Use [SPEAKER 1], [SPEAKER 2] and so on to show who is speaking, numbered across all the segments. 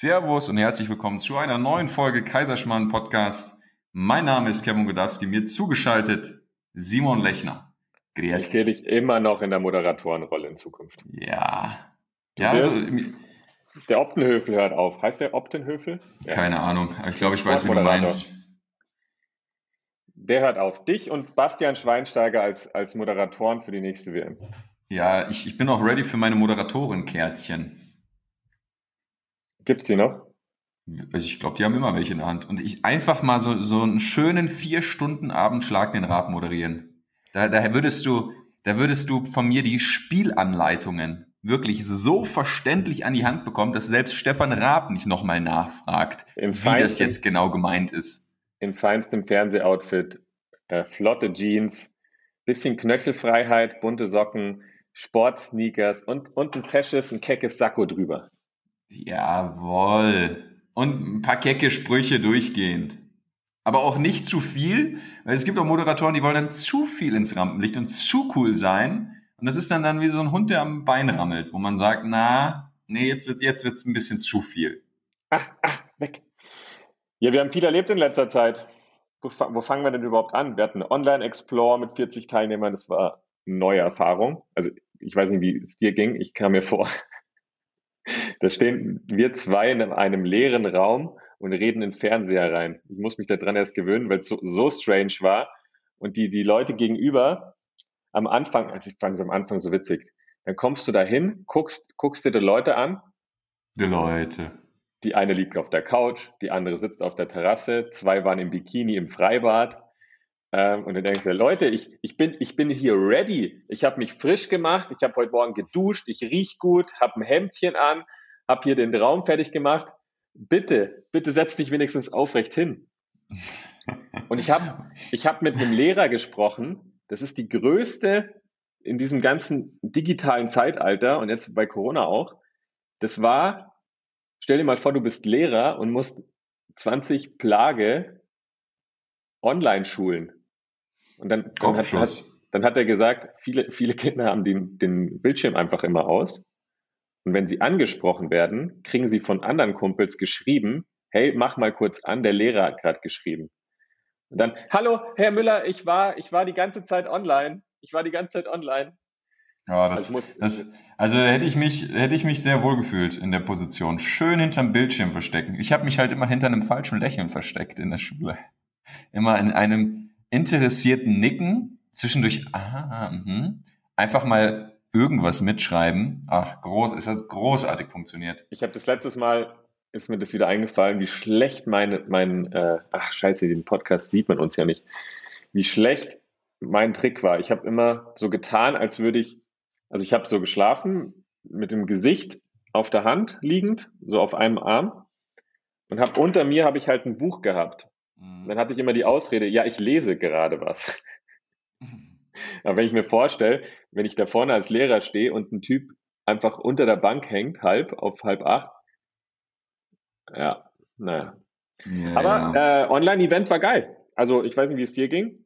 [SPEAKER 1] Servus und herzlich willkommen zu einer neuen Folge Kaiserschmarrn Podcast. Mein Name ist Kevin Godowski, mir zugeschaltet Simon Lechner.
[SPEAKER 2] Grüß ich sehe dich immer noch in der Moderatorenrolle in Zukunft.
[SPEAKER 1] Ja.
[SPEAKER 2] Du ja, also, der Optenhöfel hört auf. Heißt der Optenhöfel?
[SPEAKER 1] Ja. Keine Ahnung, aber ich glaube, ich weiß, wie du meinst.
[SPEAKER 2] Der hört auf. Dich und Bastian Schweinsteiger als, als Moderatoren für die nächste WM.
[SPEAKER 1] Ja, ich, ich bin auch ready für meine Moderatorenkärtchen.
[SPEAKER 2] Gibt es die noch?
[SPEAKER 1] Also ich glaube, die haben immer welche in der Hand. Und ich einfach mal so, so einen schönen vier Stunden Abend Schlag den Rab moderieren. Da, da würdest du, da würdest du von mir die Spielanleitungen wirklich so verständlich an die Hand bekommen, dass selbst Stefan Raab nicht nochmal nachfragt, Im wie das jetzt genau gemeint ist.
[SPEAKER 2] In feinstem Fernsehoutfit, äh, flotte Jeans, bisschen Knöchelfreiheit, bunte Socken, Sportsneakers und, und ein fesches, ein keckes Sakko drüber.
[SPEAKER 1] Jawoll. Und ein paar kecke Sprüche durchgehend. Aber auch nicht zu viel, weil es gibt auch Moderatoren, die wollen dann zu viel ins Rampenlicht und zu cool sein. Und das ist dann dann wie so ein Hund, der am Bein rammelt, wo man sagt, na, nee, jetzt wird jetzt wird's ein bisschen zu viel.
[SPEAKER 2] Ah, ah, weg. Ja, wir haben viel erlebt in letzter Zeit. Wo, wo fangen wir denn überhaupt an? Wir hatten Online-Explore mit 40 Teilnehmern, das war eine neue Erfahrung. Also ich weiß nicht, wie es dir ging. Ich kam mir vor, da stehen wir zwei in einem leeren Raum und reden in den Fernseher rein. Ich muss mich daran erst gewöhnen, weil es so, so strange war. Und die, die Leute gegenüber am Anfang, also ich fand es am Anfang so witzig, dann kommst du dahin, guckst, guckst dir die Leute an.
[SPEAKER 1] Die Leute.
[SPEAKER 2] Die eine liegt auf der Couch, die andere sitzt auf der Terrasse, zwei waren im Bikini im Freibad. Ähm, und dann denkst du, Leute, ich, ich, bin, ich bin hier ready. Ich habe mich frisch gemacht, ich habe heute Morgen geduscht, ich riech gut, habe ein Hemdchen an, habe hier den Raum fertig gemacht. Bitte, bitte setz dich wenigstens aufrecht hin. Und ich habe ich hab mit einem Lehrer gesprochen. Das ist die größte in diesem ganzen digitalen Zeitalter und jetzt bei Corona auch. Das war, stell dir mal vor, du bist Lehrer und musst 20 Plage online schulen. Und dann, dann, hat, dann hat er gesagt, viele, viele Kinder haben den, den Bildschirm einfach immer aus. Und wenn sie angesprochen werden, kriegen sie von anderen Kumpels geschrieben, hey, mach mal kurz an, der Lehrer hat gerade geschrieben. Und dann, hallo, Herr Müller, ich war, ich war die ganze Zeit online. Ich war die ganze Zeit online.
[SPEAKER 1] Ja, das, also, das, also hätte ich mich, hätte ich mich sehr wohl gefühlt in der Position. Schön hinterm Bildschirm verstecken. Ich habe mich halt immer hinter einem falschen Lächeln versteckt in der Schule. Immer in einem interessierten Nicken, zwischendurch, aha, mh, einfach mal irgendwas mitschreiben. Ach, groß, es hat großartig funktioniert.
[SPEAKER 2] Ich habe das letztes Mal, ist mir das wieder eingefallen, wie schlecht mein, mein äh, ach scheiße, den Podcast sieht man uns ja nicht, wie schlecht mein Trick war. Ich habe immer so getan, als würde ich, also ich habe so geschlafen, mit dem Gesicht auf der Hand liegend, so auf einem Arm und habe unter mir habe ich halt ein Buch gehabt Mhm. Dann hatte ich immer die Ausrede, ja, ich lese gerade was. Aber wenn ich mir vorstelle, wenn ich da vorne als Lehrer stehe und ein Typ einfach unter der Bank hängt, halb auf halb acht, ja, naja. Ja, Aber ja. Äh, Online-Event war geil. Also ich weiß nicht, wie es dir ging.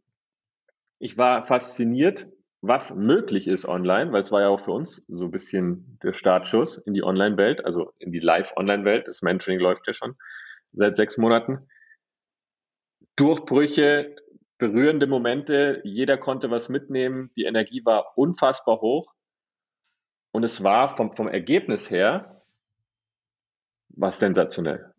[SPEAKER 2] Ich war fasziniert, was möglich ist online, weil es war ja auch für uns so ein bisschen der Startschuss in die Online-Welt, also in die Live-Online-Welt. Das Mentoring läuft ja schon seit sechs Monaten. Durchbrüche, berührende Momente, jeder konnte was mitnehmen, die Energie war unfassbar hoch und es war vom, vom Ergebnis her was sensationell.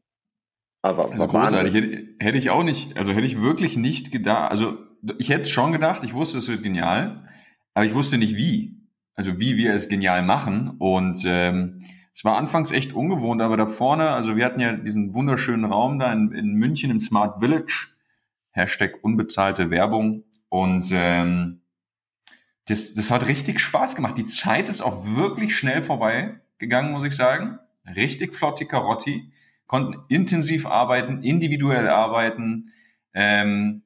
[SPEAKER 1] Aber also großartig. Hätte, hätte ich auch nicht, also hätte ich wirklich nicht gedacht, also ich hätte es schon gedacht, ich wusste, es wird genial, aber ich wusste nicht wie. Also wie wir es genial machen und ähm, es war anfangs echt ungewohnt, aber da vorne, also wir hatten ja diesen wunderschönen Raum da in, in München im Smart Village Hashtag unbezahlte Werbung. Und ähm, das, das hat richtig Spaß gemacht. Die Zeit ist auch wirklich schnell vorbei gegangen, muss ich sagen. Richtig flotti Karotti. Konnten intensiv arbeiten, individuell arbeiten. Ähm,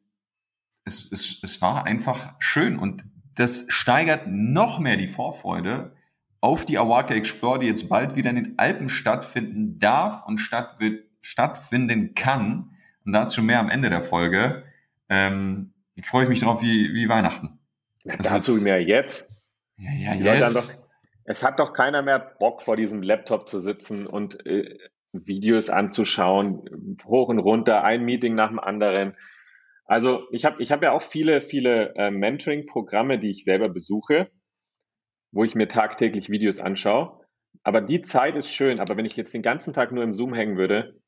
[SPEAKER 1] es, es, es war einfach schön und das steigert noch mehr die Vorfreude auf die Awaka Explore, die jetzt bald wieder in den Alpen stattfinden darf und statt, stattfinden kann. Und dazu mehr am Ende der Folge. Ähm, freue ich mich drauf wie, wie Weihnachten.
[SPEAKER 2] Ja, dazu mehr jetzt.
[SPEAKER 1] Ja, ja, jetzt.
[SPEAKER 2] Doch, es hat doch keiner mehr Bock vor diesem Laptop zu sitzen und äh, Videos anzuschauen, hoch und runter, ein Meeting nach dem anderen. Also ich habe ich hab ja auch viele, viele äh, Mentoring-Programme, die ich selber besuche, wo ich mir tagtäglich Videos anschaue. Aber die Zeit ist schön. Aber wenn ich jetzt den ganzen Tag nur im Zoom hängen würde,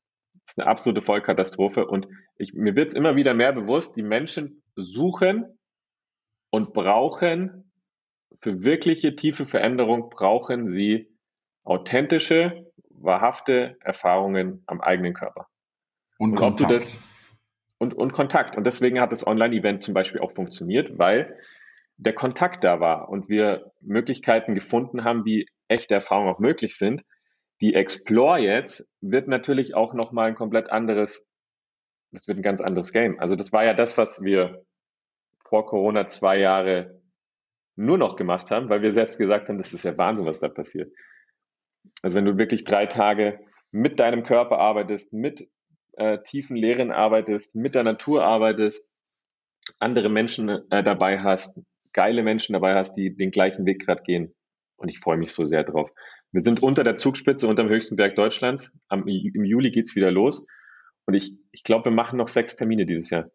[SPEAKER 2] ist eine absolute Vollkatastrophe. Und ich, mir wird es immer wieder mehr bewusst, die Menschen suchen und brauchen für wirkliche tiefe Veränderung, brauchen sie authentische, wahrhafte Erfahrungen am eigenen Körper.
[SPEAKER 1] Und, und Kontakt.
[SPEAKER 2] Das, und, und Kontakt. Und deswegen hat das Online-Event zum Beispiel auch funktioniert, weil der Kontakt da war und wir Möglichkeiten gefunden haben, wie echte Erfahrungen auch möglich sind. Die Explore jetzt wird natürlich auch nochmal ein komplett anderes, das wird ein ganz anderes Game. Also das war ja das, was wir vor Corona zwei Jahre nur noch gemacht haben, weil wir selbst gesagt haben, das ist ja Wahnsinn, was da passiert. Also wenn du wirklich drei Tage mit deinem Körper arbeitest, mit äh, tiefen Lehren arbeitest, mit der Natur arbeitest, andere Menschen äh, dabei hast, geile Menschen dabei hast, die den gleichen Weg gerade gehen. Und ich freue mich so sehr drauf. Wir sind unter der Zugspitze, unter dem höchsten Berg Deutschlands. Am, Im Juli geht's wieder los. Und ich, ich glaube, wir machen noch sechs Termine dieses Jahr.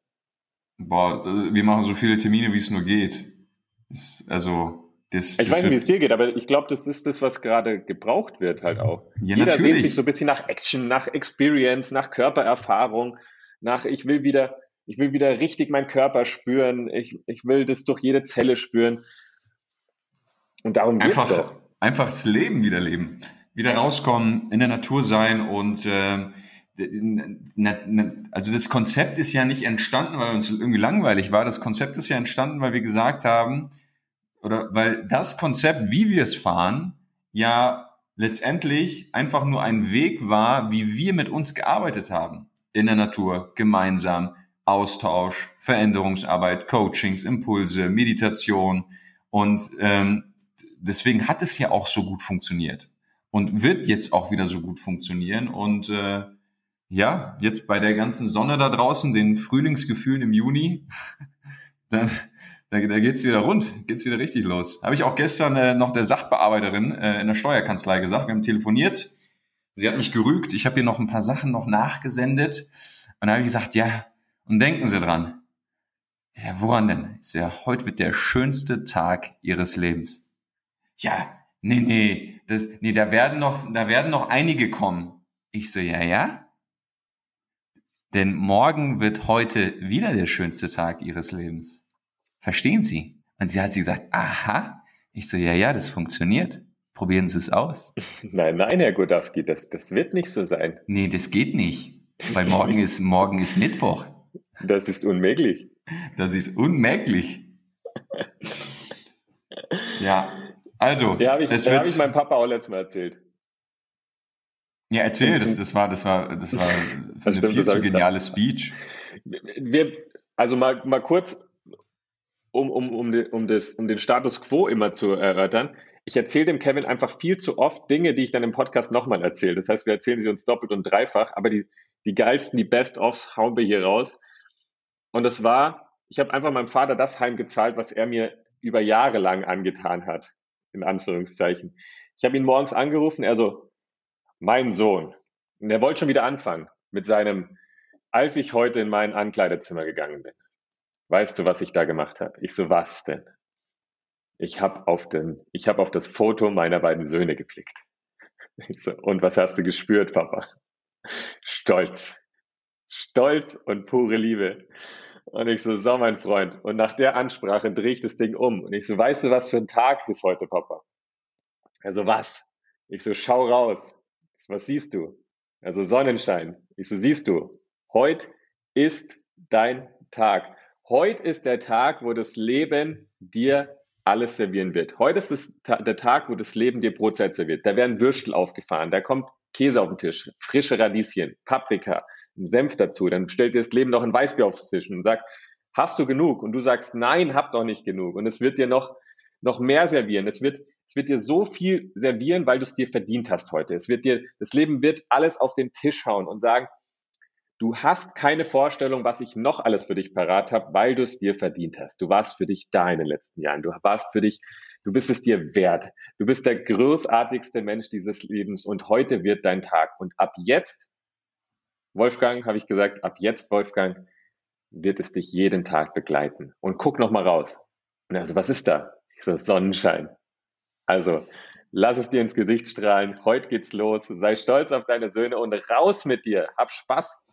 [SPEAKER 1] Boah, äh, wir machen so viele Termine, wie es nur geht. Das, also,
[SPEAKER 2] das, ich das weiß nicht, wie es dir geht, aber ich glaube, das ist das, was gerade gebraucht wird halt auch. Ja, Jeder natürlich. sehnt sich so ein bisschen nach Action, nach Experience, nach Körpererfahrung, nach ich will wieder, ich will wieder richtig meinen Körper spüren, ich, ich will das durch jede Zelle spüren.
[SPEAKER 1] Und darum geht's einfach, doch. Einfach das Leben wieder leben. Wieder rauskommen, in der Natur sein und äh, also das Konzept ist ja nicht entstanden, weil uns irgendwie langweilig war. Das Konzept ist ja entstanden, weil wir gesagt haben, oder weil das Konzept, wie wir es fahren, ja letztendlich einfach nur ein Weg war, wie wir mit uns gearbeitet haben. In der Natur, gemeinsam, Austausch, Veränderungsarbeit, Coachings, Impulse, Meditation. Und ähm, deswegen hat es ja auch so gut funktioniert und wird jetzt auch wieder so gut funktionieren. Und äh, ja, jetzt bei der ganzen Sonne da draußen, den Frühlingsgefühlen im Juni, dann da, da geht's wieder rund, geht's wieder richtig los. Habe ich auch gestern äh, noch der Sachbearbeiterin äh, in der Steuerkanzlei gesagt. Wir haben telefoniert. Sie hat mich gerügt. Ich habe ihr noch ein paar Sachen noch nachgesendet. Und da habe ich gesagt, ja, und denken Sie dran. Ja, woran denn? Ich ja, heute wird der schönste Tag Ihres Lebens. Ja, nee, nee, das, nee, da werden noch, da werden noch einige kommen. Ich so, ja, ja. Denn morgen wird heute wieder der schönste Tag Ihres Lebens. Verstehen Sie? Und sie hat sie gesagt, aha. Ich so, ja, ja, das funktioniert. Probieren Sie es aus.
[SPEAKER 2] Nein, nein, Herr Godowski, das, das wird nicht so sein.
[SPEAKER 1] Nee, das geht nicht. Weil morgen ist, morgen ist Mittwoch.
[SPEAKER 2] Das ist unmöglich.
[SPEAKER 1] Das ist unmöglich. ja, also.
[SPEAKER 2] Ja, habe ich, das hab ich meinem Papa auch letztes Mal erzählt.
[SPEAKER 1] Ja, erzähl, das, das war, das war, das war das eine stimmt, viel zu geniale Speech.
[SPEAKER 2] Wir, also mal, mal kurz um, um, um, den, um, das, um den Status quo immer zu erörtern. Ich erzähle dem Kevin einfach viel zu oft Dinge, die ich dann im Podcast nochmal erzähle. Das heißt, wir erzählen sie uns doppelt und dreifach, aber die, die geilsten, die Best-ofs hauen wir hier raus. Und das war, ich habe einfach meinem Vater das heimgezahlt, was er mir über Jahre lang angetan hat, in Anführungszeichen. Ich habe ihn morgens angerufen, er so, mein Sohn. Und er wollte schon wieder anfangen mit seinem, als ich heute in mein Ankleidezimmer gegangen bin. Weißt du, was ich da gemacht habe? Ich so, was denn? Ich habe auf, hab auf das Foto meiner beiden Söhne geblickt. Ich so, und was hast du gespürt, Papa? Stolz. Stolz und pure Liebe. Und ich so, so mein Freund. Und nach der Ansprache drehe ich das Ding um. Und ich so, weißt du, was für ein Tag ist heute, Papa? Also was? Ich so, schau raus. Was siehst du? Also Sonnenschein. Ich so, siehst du, heute ist dein Tag. Heute ist der Tag, wo das Leben dir alles servieren wird. Heute ist es der Tag, wo das Leben dir Brotzeit serviert. Da werden Würstel aufgefahren, da kommt Käse auf den Tisch, frische Radieschen, Paprika, Senf dazu. Dann stellt dir das Leben noch ein Weißbier auf den Tisch und sagt, hast du genug? Und du sagst, nein, hab doch nicht genug. Und es wird dir noch, noch mehr servieren. Es wird, es wird dir so viel servieren, weil du es dir verdient hast heute. Es wird dir, das Leben wird alles auf den Tisch hauen und sagen, Du hast keine Vorstellung, was ich noch alles für dich parat habe, weil du es dir verdient hast. Du warst für dich da in den letzten Jahren. Du warst für dich Du bist es dir wert. Du bist der großartigste Mensch dieses Lebens und heute wird dein Tag. Und ab jetzt, Wolfgang, habe ich gesagt, ab jetzt, Wolfgang, wird es dich jeden Tag begleiten. Und guck noch mal raus. Und also, was ist da? Ich so, Sonnenschein. Also, lass es dir ins Gesicht strahlen. Heute geht's los. Sei stolz auf deine Söhne und raus mit dir. Hab Spaß.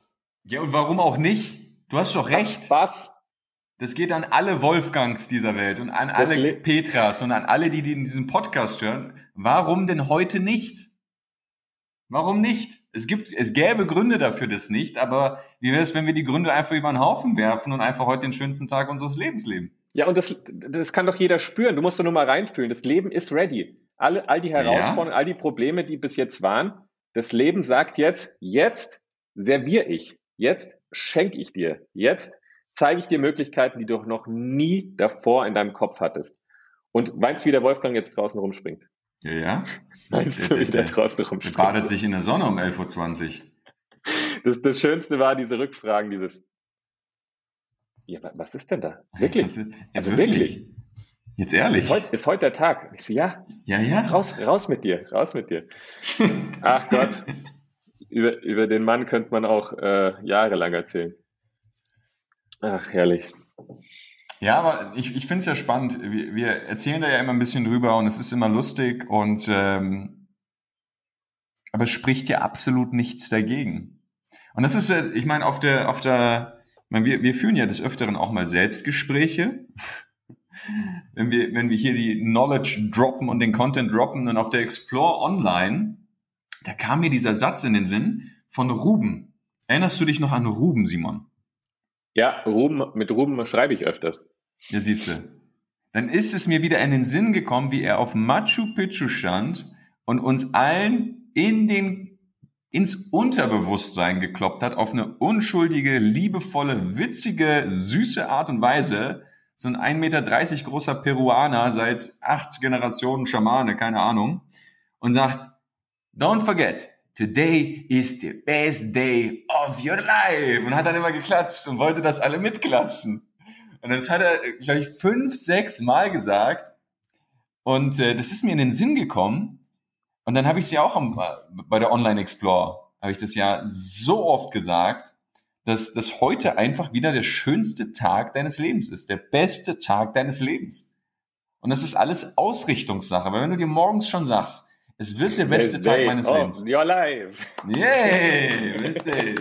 [SPEAKER 1] Ja, und warum auch nicht? Du hast doch recht. Hab
[SPEAKER 2] Spaß.
[SPEAKER 1] Das geht an alle Wolfgangs dieser Welt und an alle Petras und an alle, die, die in diesem Podcast hören. Warum denn heute nicht? Warum nicht? Es gibt, es gäbe Gründe dafür, das nicht, aber wie wäre es, wenn wir die Gründe einfach über den Haufen werfen und einfach heute den schönsten Tag unseres Lebens leben?
[SPEAKER 2] Ja, und das, das kann doch jeder spüren. Du musst doch nur mal reinfühlen. Das Leben ist ready. Alle, all die Herausforderungen, ja. all die Probleme, die bis jetzt waren, das Leben sagt jetzt, jetzt serviere ich. Jetzt schenke ich dir. Jetzt zeige ich dir Möglichkeiten, die du noch nie davor in deinem Kopf hattest. Und meinst du, wie der Wolfgang jetzt draußen rumspringt?
[SPEAKER 1] Ja, ja.
[SPEAKER 2] Meinst du, wie der, der draußen rumspringt?
[SPEAKER 1] Der badet sich in der Sonne um 11.20 Uhr.
[SPEAKER 2] Das, das Schönste war diese Rückfragen, dieses, ja, was ist denn da? Wirklich? Ist, ja,
[SPEAKER 1] also wirklich? wirklich? Jetzt ehrlich?
[SPEAKER 2] Ist heute, ist heute der Tag? Ich so, ja.
[SPEAKER 1] Ja, ja.
[SPEAKER 2] Raus, raus mit dir, raus mit dir. Ach Gott. Über, über den Mann könnte man auch äh, jahrelang erzählen. Ach, herrlich.
[SPEAKER 1] Ja, aber ich, ich finde es ja spannend. Wir, wir erzählen da ja immer ein bisschen drüber und es ist immer lustig und ähm, aber es spricht ja absolut nichts dagegen. Und das ist, ich meine, auf der, auf der, ich meine, wir, wir führen ja des Öfteren auch mal Selbstgespräche. wenn wir, wenn wir hier die Knowledge droppen und den Content droppen und auf der Explore Online, da kam mir dieser Satz in den Sinn von Ruben. Erinnerst du dich noch an Ruben, Simon?
[SPEAKER 2] Ja, Ruben, mit Ruben schreibe ich öfters.
[SPEAKER 1] Ja, siehst du. Dann ist es mir wieder in den Sinn gekommen, wie er auf Machu Picchu stand und uns allen in den, ins Unterbewusstsein gekloppt hat, auf eine unschuldige, liebevolle, witzige, süße Art und Weise. So ein 1,30 Meter großer Peruaner, seit acht Generationen Schamane, keine Ahnung. Und sagt, don't forget, Today is the best day of your life. Und hat dann immer geklatscht und wollte, dass alle mitklatschen. Und das hat er, glaube ich, fünf, sechs Mal gesagt. Und äh, das ist mir in den Sinn gekommen. Und dann habe ich es ja auch am, bei der Online Explore, habe ich das ja so oft gesagt, dass das heute einfach wieder der schönste Tag deines Lebens ist, der beste Tag deines Lebens. Und das ist alles Ausrichtungssache. Weil wenn du dir morgens schon sagst, es wird der beste Tag meines Lebens.
[SPEAKER 2] You're alive.
[SPEAKER 1] Yay, best day.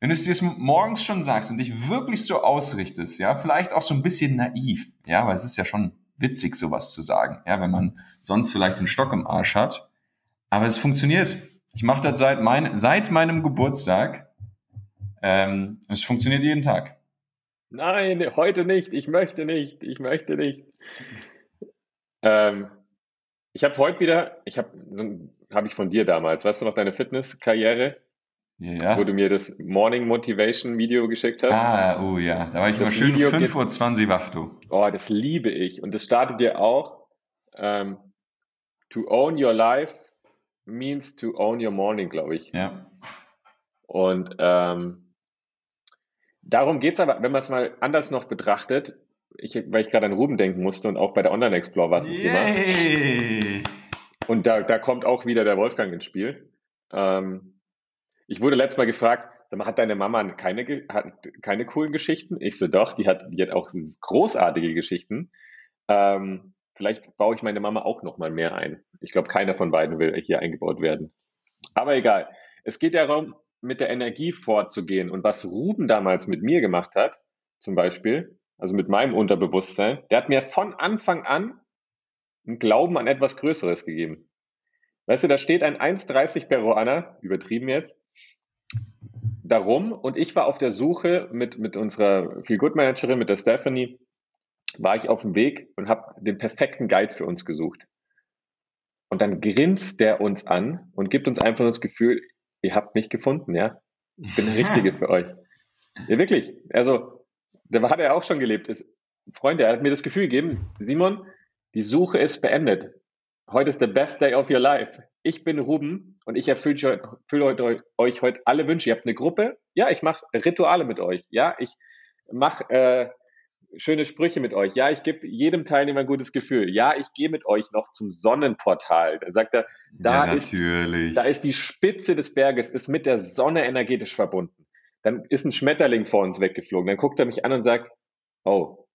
[SPEAKER 1] Wenn du es dir morgens schon sagst und dich wirklich so ausrichtest, ja, vielleicht auch so ein bisschen naiv, ja, weil es ist ja schon witzig, sowas zu sagen, ja, wenn man sonst vielleicht einen Stock im Arsch hat. Aber es funktioniert. Ich mache das seit, mein, seit meinem Geburtstag. Ähm, es funktioniert jeden Tag.
[SPEAKER 2] Nein, heute nicht. Ich möchte nicht. Ich möchte nicht. Ähm, ich habe heute wieder, ich habe so habe ich von dir damals, weißt du noch deine Fitnesskarriere?
[SPEAKER 1] Ja.
[SPEAKER 2] Wo du mir das Morning Motivation Video geschickt hast.
[SPEAKER 1] Ah, oh ja, da war ich das immer schön 5.20 Uhr wach, du.
[SPEAKER 2] Oh, das liebe ich. Und das startet dir auch. Ähm, to own your life means to own your morning, glaube ich.
[SPEAKER 1] Ja.
[SPEAKER 2] Und ähm, darum geht es aber, wenn man es mal anders noch betrachtet, ich, weil ich gerade an Ruben denken musste und auch bei der Online Explorer war es ein Thema. Und da, da kommt auch wieder der Wolfgang ins Spiel. Ähm, ich wurde letztes Mal gefragt, hat deine Mama keine, hat keine coolen Geschichten? Ich so, doch, die hat, die hat auch großartige Geschichten. Ähm, vielleicht baue ich meine Mama auch noch mal mehr ein. Ich glaube, keiner von beiden will hier eingebaut werden. Aber egal. Es geht darum, mit der Energie vorzugehen. Und was Ruben damals mit mir gemacht hat, zum Beispiel, also mit meinem Unterbewusstsein, der hat mir von Anfang an einen Glauben an etwas Größeres gegeben. Weißt du, da steht ein 1,30 Peruaner, übertrieben jetzt, darum und ich war auf der Suche mit, mit unserer Feel Good Managerin, mit der Stephanie, war ich auf dem Weg und habe den perfekten Guide für uns gesucht. Und dann grinst der uns an und gibt uns einfach das Gefühl, ihr habt mich gefunden, ja. Ich bin der Richtige für euch. Ja, wirklich. Also, da hat er auch schon gelebt. Ist, Freunde, er hat mir das Gefühl gegeben, Simon, die Suche ist beendet. Heute ist the best day of your life. Ich bin Ruben und ich erfülle, erfülle euch heute alle Wünsche. Ihr habt eine Gruppe. Ja, ich mache Rituale mit euch. Ja, ich mache äh, schöne Sprüche mit euch. Ja, ich gebe jedem Teilnehmer ein gutes Gefühl. Ja, ich gehe mit euch noch zum Sonnenportal. Dann sagt er, da, ja, ist, da ist die Spitze des Berges, ist mit der Sonne energetisch verbunden. Dann ist ein Schmetterling vor uns weggeflogen. Dann guckt er mich an und sagt, oh,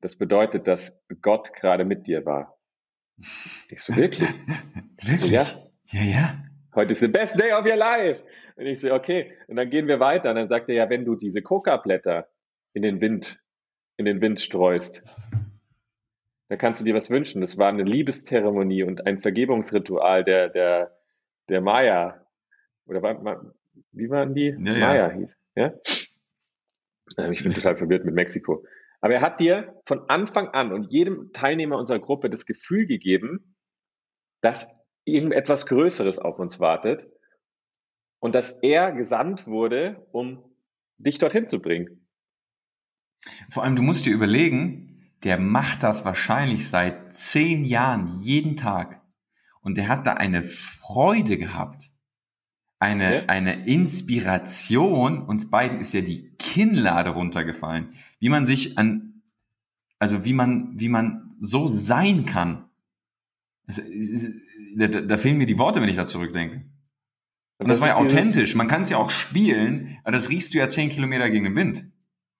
[SPEAKER 2] das bedeutet, dass Gott gerade mit dir war. Ich so, wirklich?
[SPEAKER 1] wirklich? So, ja. ja, ja.
[SPEAKER 2] Heute ist the best day of your life. Und ich so, okay. Und dann gehen wir weiter. Und dann sagt er, ja, wenn du diese Coca-Blätter in den Wind, in den Wind streust, da kannst du dir was wünschen. Das war eine Liebeszeremonie und ein Vergebungsritual der, der, der Maya. Oder war, wie waren die?
[SPEAKER 1] Ja, Maya ja.
[SPEAKER 2] hieß. Ja? Ähm, ich bin total verwirrt mit Mexiko. Aber er hat dir von Anfang an und jedem Teilnehmer unserer Gruppe das Gefühl gegeben, dass irgendetwas Größeres auf uns wartet und dass er gesandt wurde, um dich dorthin zu bringen.
[SPEAKER 1] Vor allem, du musst dir überlegen, der macht das wahrscheinlich seit zehn Jahren jeden Tag. Und der hat da eine Freude gehabt, eine, ja. eine Inspiration. Uns beiden ist ja die Kinnlade runtergefallen, wie man sich an, also wie man, wie man so sein kann. Es, da, da fehlen mir die Worte, wenn ich da zurückdenke. Und das, das war ja authentisch. Man kann es ja auch spielen, aber das riechst du ja zehn Kilometer gegen den Wind.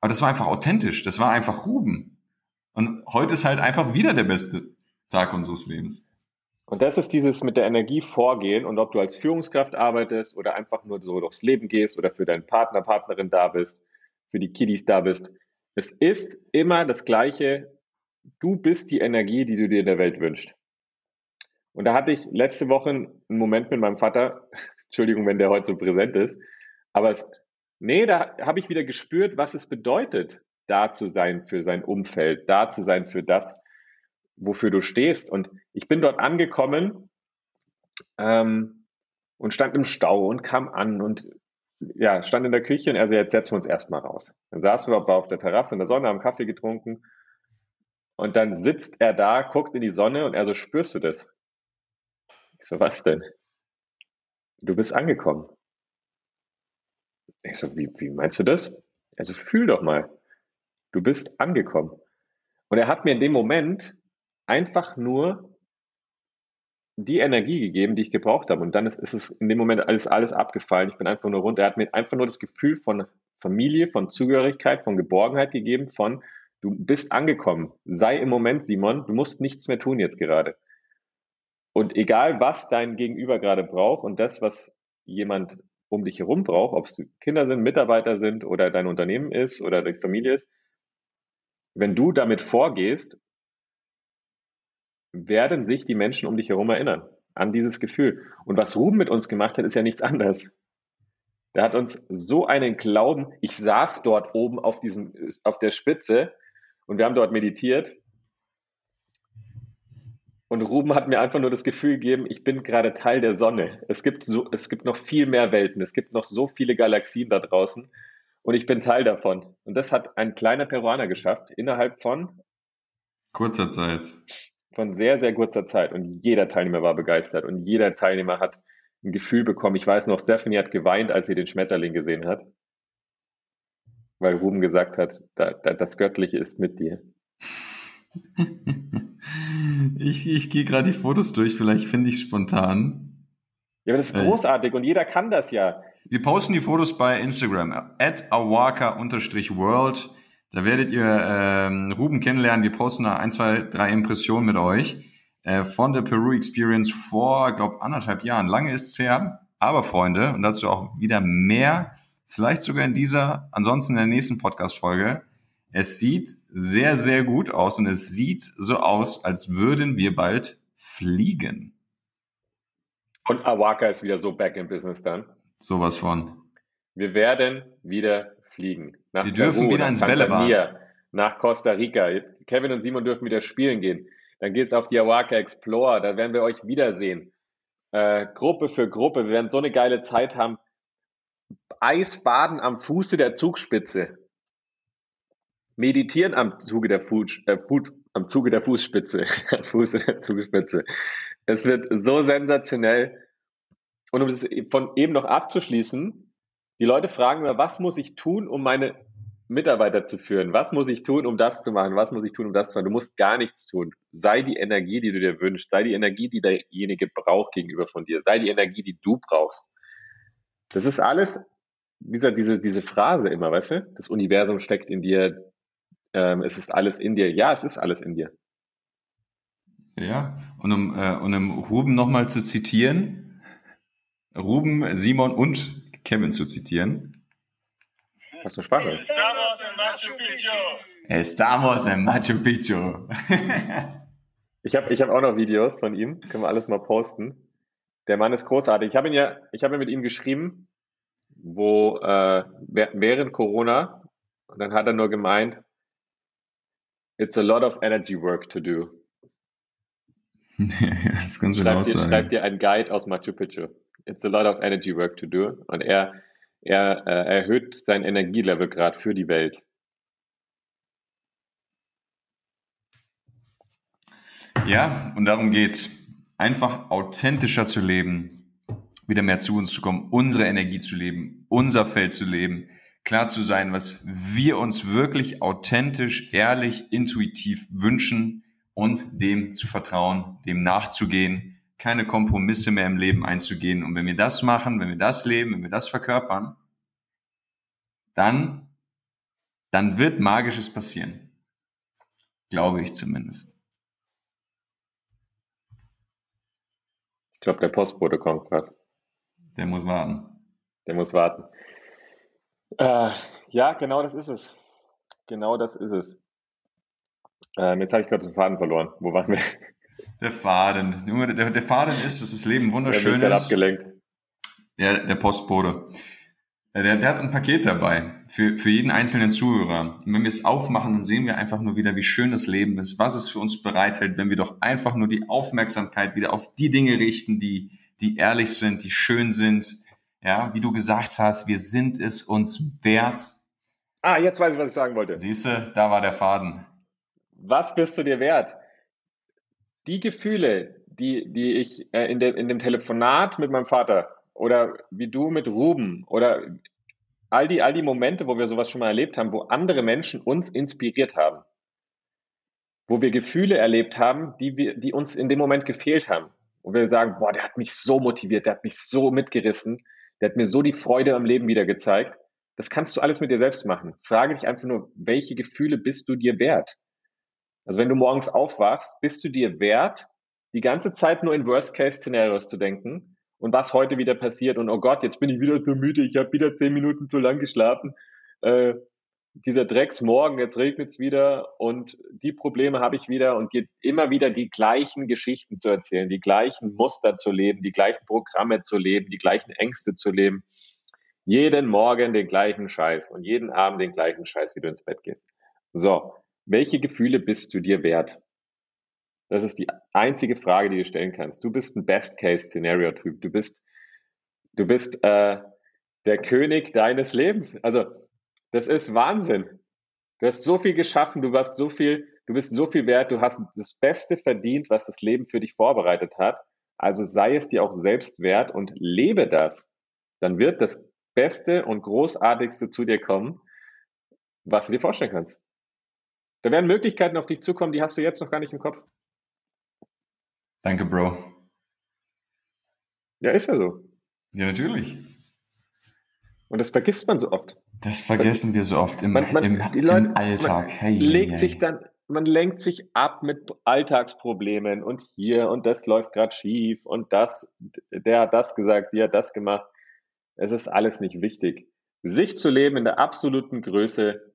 [SPEAKER 1] Aber das war einfach authentisch. Das war einfach Ruben. Und heute ist halt einfach wieder der beste Tag unseres Lebens.
[SPEAKER 2] Und das ist dieses mit der Energie vorgehen und ob du als Führungskraft arbeitest oder einfach nur so durchs Leben gehst oder für deinen Partner, Partnerin da bist, für die Kiddies da bist. Es ist immer das Gleiche. Du bist die Energie, die du dir in der Welt wünschst. Und da hatte ich letzte Woche einen Moment mit meinem Vater, Entschuldigung, wenn der heute so präsent ist, aber es, nee, da habe ich wieder gespürt, was es bedeutet, da zu sein für sein Umfeld, da zu sein für das, wofür du stehst. Und ich bin dort angekommen ähm, und stand im Stau und kam an und ja, stand in der Küche und er so, jetzt setzen wir uns erstmal raus. Dann saßen wir auf der Terrasse in der Sonne, haben Kaffee getrunken und dann sitzt er da, guckt in die Sonne und er so, spürst du das? Ich so, was denn? Du bist angekommen. Ich so, wie, wie meinst du das? Also fühl doch mal. Du bist angekommen. Und er hat mir in dem Moment einfach nur die Energie gegeben, die ich gebraucht habe. Und dann ist, ist es in dem Moment alles, alles abgefallen. Ich bin einfach nur runter. Er hat mir einfach nur das Gefühl von Familie, von Zugehörigkeit, von Geborgenheit gegeben, von du bist angekommen. Sei im Moment, Simon, du musst nichts mehr tun jetzt gerade. Und egal, was dein Gegenüber gerade braucht und das, was jemand um dich herum braucht, ob es Kinder sind, Mitarbeiter sind oder dein Unternehmen ist oder deine Familie ist, wenn du damit vorgehst, werden sich die Menschen um dich herum erinnern an dieses Gefühl. Und was Ruben mit uns gemacht hat, ist ja nichts anderes. Der hat uns so einen Glauben, ich saß dort oben auf diesem, auf der Spitze und wir haben dort meditiert und Ruben hat mir einfach nur das Gefühl gegeben, ich bin gerade Teil der Sonne. Es gibt, so, es gibt noch viel mehr Welten. Es gibt noch so viele Galaxien da draußen. Und ich bin Teil davon. Und das hat ein kleiner Peruaner geschafft, innerhalb von
[SPEAKER 1] kurzer Zeit.
[SPEAKER 2] Von sehr, sehr kurzer Zeit. Und jeder Teilnehmer war begeistert. Und jeder Teilnehmer hat ein Gefühl bekommen. Ich weiß noch, Stephanie hat geweint, als sie den Schmetterling gesehen hat. Weil Ruben gesagt hat, da, da, das Göttliche ist mit dir.
[SPEAKER 1] Ich, ich gehe gerade die Fotos durch, vielleicht finde ich es spontan.
[SPEAKER 2] Ja, aber das ist äh, großartig und jeder kann das ja.
[SPEAKER 1] Wir posten die Fotos bei Instagram, at awaka-world. Da werdet ihr ähm, Ruben kennenlernen. Wir posten da ein, zwei, drei Impressionen mit euch äh, von der Peru Experience vor, glaube anderthalb Jahren. Lange ist es her. Aber Freunde, und dazu auch wieder mehr, vielleicht sogar in dieser, ansonsten in der nächsten Podcast-Folge, es sieht sehr, sehr gut aus und es sieht so aus, als würden wir bald fliegen.
[SPEAKER 2] Und Awaka ist wieder so back in business dann.
[SPEAKER 1] Sowas von.
[SPEAKER 2] Wir werden wieder fliegen.
[SPEAKER 1] Nach wir dürfen Peru, wieder ins Bällebad.
[SPEAKER 2] Nach Costa Rica. Kevin und Simon dürfen wieder spielen gehen. Dann geht's auf die Awaka Explorer. Da werden wir euch wiedersehen. Äh, Gruppe für Gruppe. Wir werden so eine geile Zeit haben. Eisbaden am Fuße der Zugspitze. Meditieren am Zuge der, Fuß, äh, Fuß, am Zuge der Fußspitze. am Fuße der Zugspitze. Es wird so sensationell. Und um das von eben noch abzuschließen, die Leute fragen immer, was muss ich tun, um meine Mitarbeiter zu führen? Was muss ich tun, um das zu machen? Was muss ich tun, um das zu machen? Du musst gar nichts tun. Sei die Energie, die du dir wünschst. Sei die Energie, die derjenige braucht gegenüber von dir. Sei die Energie, die du brauchst. Das ist alles, dieser, diese, diese Phrase immer, weißt du? Das Universum steckt in dir. Ähm, es ist alles in dir. Ja, es ist alles in dir.
[SPEAKER 1] Ja, und um, äh, und um Ruben nochmal zu zitieren, Ruben, Simon und Kevin zu zitieren.
[SPEAKER 2] Was für Sprache? Estamos en Machu
[SPEAKER 1] Picchu. Estamos en Machu Picchu.
[SPEAKER 2] ich habe ich hab auch noch Videos von ihm, können wir alles mal posten. Der Mann ist großartig. Ich habe ihn ja, ich habe mit ihm geschrieben, wo äh, während Corona, und dann hat er nur gemeint, it's a lot of energy work to do.
[SPEAKER 1] das kann schon laut
[SPEAKER 2] dir,
[SPEAKER 1] sein.
[SPEAKER 2] Schreib dir ein Guide aus Machu Picchu. It's a lot of energy work to do. Und er er äh, erhöht sein Energielevel gerade für die Welt.
[SPEAKER 1] Ja, und darum geht's. Einfach authentischer zu leben, wieder mehr zu uns zu kommen, unsere Energie zu leben, unser Feld zu leben, klar zu sein, was wir uns wirklich authentisch, ehrlich, intuitiv wünschen und dem zu vertrauen, dem nachzugehen keine Kompromisse mehr im Leben einzugehen. Und wenn wir das machen, wenn wir das leben, wenn wir das verkörpern, dann, dann wird Magisches passieren. Glaube ich zumindest.
[SPEAKER 2] Ich glaube, der Postbote kommt gerade.
[SPEAKER 1] Der muss warten.
[SPEAKER 2] Der muss warten. Äh, ja, genau das ist es. Genau das ist es. Ähm, jetzt habe ich gerade den Faden verloren. Wo waren wir?
[SPEAKER 1] Der Faden. Der, der Faden ist, dass das Leben wunderschön ist.
[SPEAKER 2] abgelenkt.
[SPEAKER 1] Der, der Postbote. Der, der hat ein Paket dabei für, für jeden einzelnen Zuhörer. Und wenn wir es aufmachen, dann sehen wir einfach nur wieder, wie schön das Leben ist, was es für uns bereithält, wenn wir doch einfach nur die Aufmerksamkeit wieder auf die Dinge richten, die, die ehrlich sind, die schön sind. Ja, wie du gesagt hast, wir sind es uns wert.
[SPEAKER 2] Ah, jetzt weiß ich, was ich sagen wollte.
[SPEAKER 1] Siehst du, da war der Faden.
[SPEAKER 2] Was bist du dir wert? die Gefühle, die, die ich äh, in, de, in dem Telefonat mit meinem Vater oder wie du mit Ruben oder all die, all die Momente, wo wir sowas schon mal erlebt haben, wo andere Menschen uns inspiriert haben, wo wir Gefühle erlebt haben, die, wir, die uns in dem Moment gefehlt haben, wo wir sagen, boah, der hat mich so motiviert, der hat mich so mitgerissen, der hat mir so die Freude am Leben wieder gezeigt. Das kannst du alles mit dir selbst machen. Frage dich einfach nur, welche Gefühle bist du dir wert? Also wenn du morgens aufwachst, bist du dir wert, die ganze Zeit nur in Worst-Case-Szenarios zu denken und was heute wieder passiert und oh Gott, jetzt bin ich wieder so müde, ich habe wieder zehn Minuten zu lang geschlafen. Äh, dieser Drecksmorgen, jetzt regnet es wieder und die Probleme habe ich wieder und geht immer wieder die gleichen Geschichten zu erzählen, die gleichen Muster zu leben, die gleichen Programme zu leben, die gleichen Ängste zu leben. Jeden Morgen den gleichen Scheiß und jeden Abend den gleichen Scheiß, wie du ins Bett gehst. So, welche Gefühle bist du dir wert? Das ist die einzige Frage, die du stellen kannst. Du bist ein Best-Case-Szenario-Typ. Du bist, du bist äh, der König deines Lebens. Also das ist Wahnsinn. Du hast so viel geschaffen, du warst so viel, du bist so viel wert, du hast das Beste verdient, was das Leben für dich vorbereitet hat. Also sei es dir auch selbst wert und lebe das. Dann wird das Beste und Großartigste zu dir kommen, was du dir vorstellen kannst. Da werden Möglichkeiten auf dich zukommen, die hast du jetzt noch gar nicht im Kopf.
[SPEAKER 1] Danke, Bro.
[SPEAKER 2] Ja, ist ja so.
[SPEAKER 1] Ja, natürlich.
[SPEAKER 2] Und das vergisst man so oft.
[SPEAKER 1] Das vergessen wir so oft im, man, man, im, Leute, im Alltag.
[SPEAKER 2] Hey, legt hey, sich dann, man lenkt sich ab mit Alltagsproblemen und hier und das läuft gerade schief und das, der hat das gesagt, die hat das gemacht. Es ist alles nicht wichtig. Sich zu leben in der absoluten Größe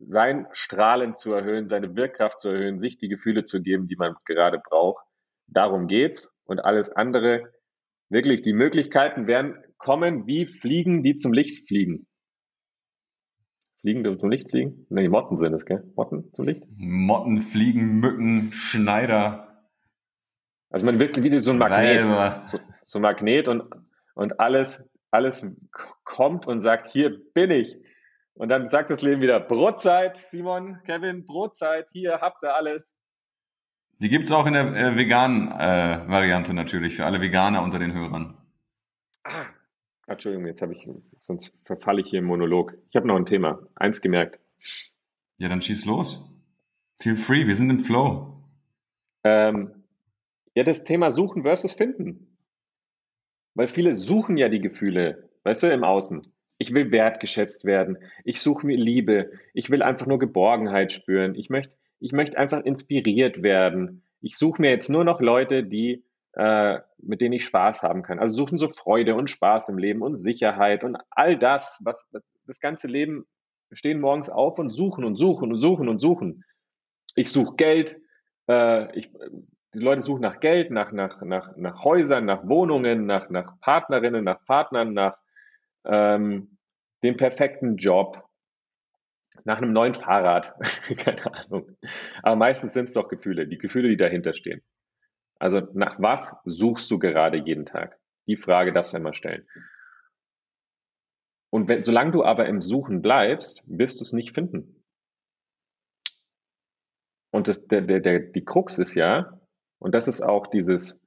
[SPEAKER 2] sein Strahlen zu erhöhen, seine Wirkkraft zu erhöhen, sich die Gefühle zu geben, die man gerade braucht. Darum geht's. Und alles andere, wirklich, die Möglichkeiten werden kommen wie Fliegen, die zum Licht fliegen. Fliegen, die zum Licht fliegen? Nee, Motten sind es, gell? Motten zum Licht?
[SPEAKER 1] Motten, Fliegen, Mücken, Schneider.
[SPEAKER 2] Also man wirkt wie so ein Magnet. So, so ein Magnet und, und alles, alles kommt und sagt, hier bin ich. Und dann sagt das Leben wieder, Brotzeit, Simon, Kevin, Brotzeit, hier habt ihr alles.
[SPEAKER 1] Die gibt's auch in der äh, veganen äh, Variante natürlich, für alle Veganer unter den Hörern.
[SPEAKER 2] Ah, Entschuldigung, jetzt habe ich, sonst verfalle ich hier im Monolog. Ich habe noch ein Thema, eins gemerkt.
[SPEAKER 1] Ja, dann schieß los. Feel free, wir sind im Flow.
[SPEAKER 2] Ähm, ja, das Thema Suchen versus Finden. Weil viele suchen ja die Gefühle, weißt du, im Außen. Ich will wertgeschätzt werden. Ich suche mir Liebe. Ich will einfach nur Geborgenheit spüren. Ich möchte, ich möchte einfach inspiriert werden. Ich suche mir jetzt nur noch Leute, die, äh, mit denen ich Spaß haben kann. Also suchen so Freude und Spaß im Leben und Sicherheit und all das, was das ganze Leben stehen morgens auf und suchen und suchen und suchen und suchen. Ich suche Geld. Äh, ich, die Leute suchen nach Geld, nach, nach, nach, nach Häusern, nach Wohnungen, nach, nach Partnerinnen, nach Partnern, nach ähm, dem perfekten Job, nach einem neuen Fahrrad, keine Ahnung. Aber meistens sind es doch Gefühle, die Gefühle, die dahinter stehen. Also nach was suchst du gerade jeden Tag? Die Frage darfst du immer stellen. Und wenn, solange du aber im Suchen bleibst, wirst du es nicht finden. Und das, der, der, der, die Krux ist ja, und das ist auch dieses,